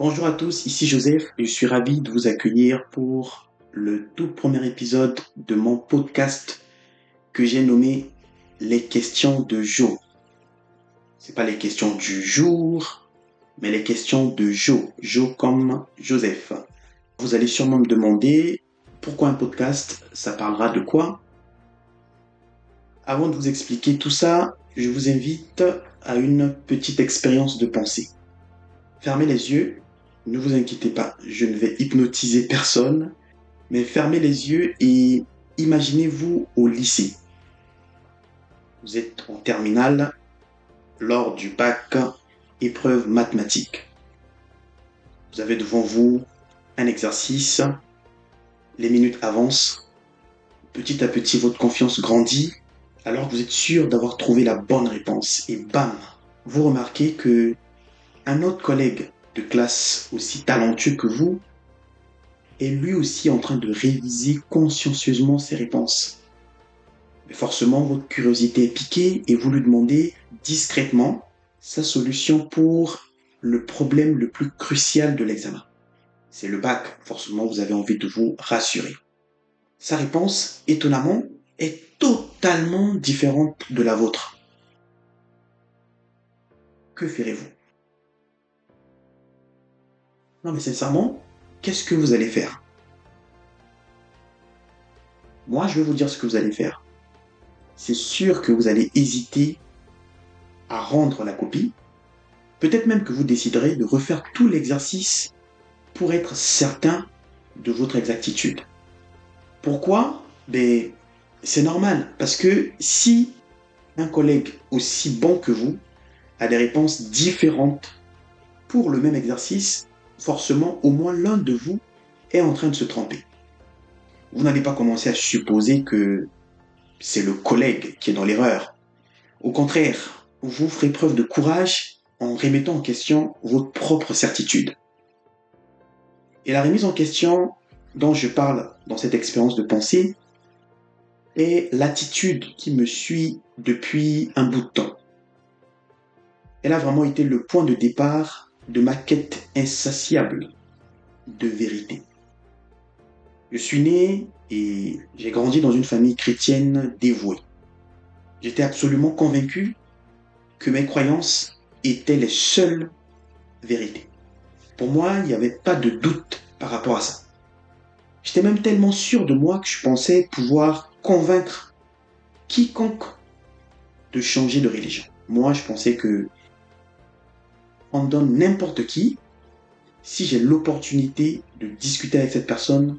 Bonjour à tous, ici Joseph je suis ravi de vous accueillir pour le tout premier épisode de mon podcast que j'ai nommé Les questions de Joe. C'est pas les questions du jour, mais les questions de Joe. Joe comme Joseph. Vous allez sûrement me demander pourquoi un podcast, ça parlera de quoi? Avant de vous expliquer tout ça, je vous invite à une petite expérience de pensée. Fermez les yeux ne vous inquiétez pas, je ne vais hypnotiser personne, mais fermez les yeux et imaginez-vous au lycée. Vous êtes en terminale lors du bac épreuve mathématique. Vous avez devant vous un exercice, les minutes avancent, petit à petit votre confiance grandit, alors que vous êtes sûr d'avoir trouvé la bonne réponse et bam, vous remarquez que un autre collègue de classe aussi talentueux que vous est lui aussi en train de réviser consciencieusement ses réponses. Mais forcément, votre curiosité est piquée et vous lui demandez discrètement sa solution pour le problème le plus crucial de l'examen. C'est le bac. Forcément, vous avez envie de vous rassurer. Sa réponse, étonnamment, est totalement différente de la vôtre. Que ferez-vous? Non mais sincèrement, qu'est-ce que vous allez faire? Moi, je vais vous dire ce que vous allez faire. C'est sûr que vous allez hésiter à rendre la copie. Peut-être même que vous déciderez de refaire tout l'exercice pour être certain de votre exactitude. Pourquoi? Ben, c'est normal, parce que si un collègue aussi bon que vous a des réponses différentes pour le même exercice, forcément au moins l'un de vous est en train de se tromper. Vous n'allez pas commencer à supposer que c'est le collègue qui est dans l'erreur. Au contraire, vous ferez preuve de courage en remettant en question votre propre certitude. Et la remise en question dont je parle dans cette expérience de pensée est l'attitude qui me suit depuis un bout de temps. Elle a vraiment été le point de départ de ma quête insatiable de vérité. Je suis né et j'ai grandi dans une famille chrétienne dévouée. J'étais absolument convaincu que mes croyances étaient les seules vérités. Pour moi, il n'y avait pas de doute par rapport à ça. J'étais même tellement sûr de moi que je pensais pouvoir convaincre quiconque de changer de religion. Moi, je pensais que on donne n'importe qui, si j'ai l'opportunité de discuter avec cette personne,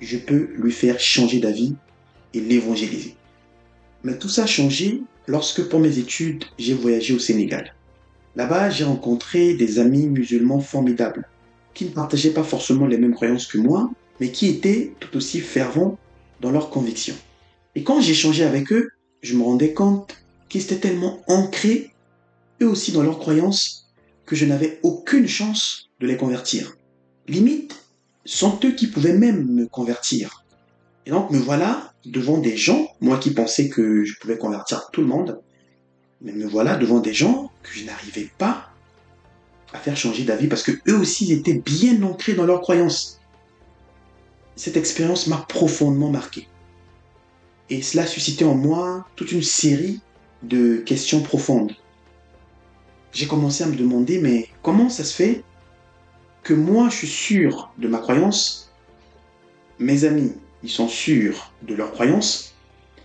je peux lui faire changer d'avis et l'évangéliser. Mais tout ça a changé lorsque pour mes études, j'ai voyagé au Sénégal. Là-bas, j'ai rencontré des amis musulmans formidables, qui ne partageaient pas forcément les mêmes croyances que moi, mais qui étaient tout aussi fervents dans leurs convictions. Et quand j'échangeais avec eux, je me rendais compte qu'ils étaient tellement ancrés, eux aussi dans leurs croyances, que je n'avais aucune chance de les convertir. Limite, sont eux qui pouvaient même me convertir. Et donc me voilà devant des gens, moi qui pensais que je pouvais convertir tout le monde, mais me voilà devant des gens que je n'arrivais pas à faire changer d'avis parce que eux aussi étaient bien ancrés dans leurs croyances. Cette expérience m'a profondément marqué. Et cela suscitait en moi toute une série de questions profondes j'ai commencé à me demander, mais comment ça se fait que moi, je suis sûr de ma croyance, mes amis, ils sont sûrs de leur croyance,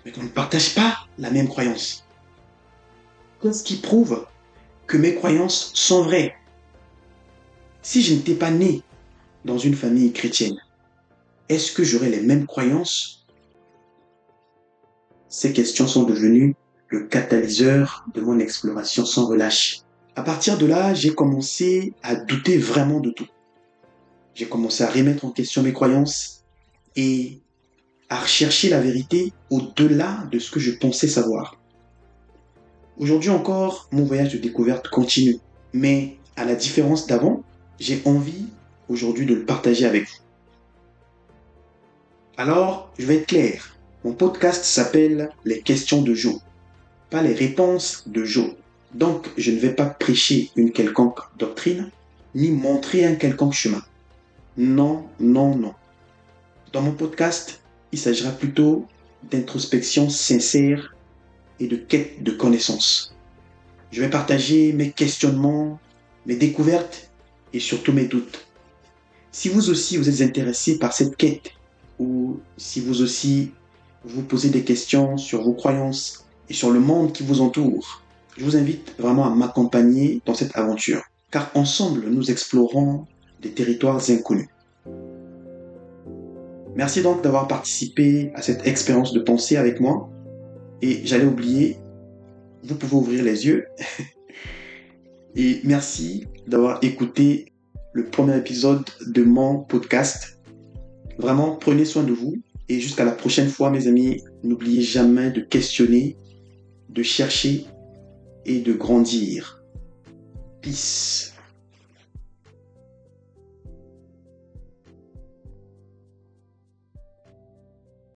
mais qu'on ne partage pas la même croyance. Qu'est-ce qui prouve que mes croyances sont vraies? Si je n'étais pas né dans une famille chrétienne, est-ce que j'aurais les mêmes croyances? Ces questions sont devenues le catalyseur de mon exploration sans relâche. À partir de là, j'ai commencé à douter vraiment de tout. J'ai commencé à remettre en question mes croyances et à rechercher la vérité au-delà de ce que je pensais savoir. Aujourd'hui encore, mon voyage de découverte continue, mais à la différence d'avant, j'ai envie aujourd'hui de le partager avec vous. Alors, je vais être clair. Mon podcast s'appelle Les questions de Joe, pas les réponses de Joe. Donc, je ne vais pas prêcher une quelconque doctrine, ni montrer un quelconque chemin. Non, non, non. Dans mon podcast, il s'agira plutôt d'introspection sincère et de quête de connaissances. Je vais partager mes questionnements, mes découvertes et surtout mes doutes. Si vous aussi vous êtes intéressé par cette quête ou si vous aussi vous posez des questions sur vos croyances et sur le monde qui vous entoure, je vous invite vraiment à m'accompagner dans cette aventure, car ensemble nous explorons des territoires inconnus. Merci donc d'avoir participé à cette expérience de pensée avec moi. Et j'allais oublier, vous pouvez ouvrir les yeux. Et merci d'avoir écouté le premier épisode de mon podcast. Vraiment, prenez soin de vous. Et jusqu'à la prochaine fois, mes amis, n'oubliez jamais de questionner, de chercher et de grandir. Peace.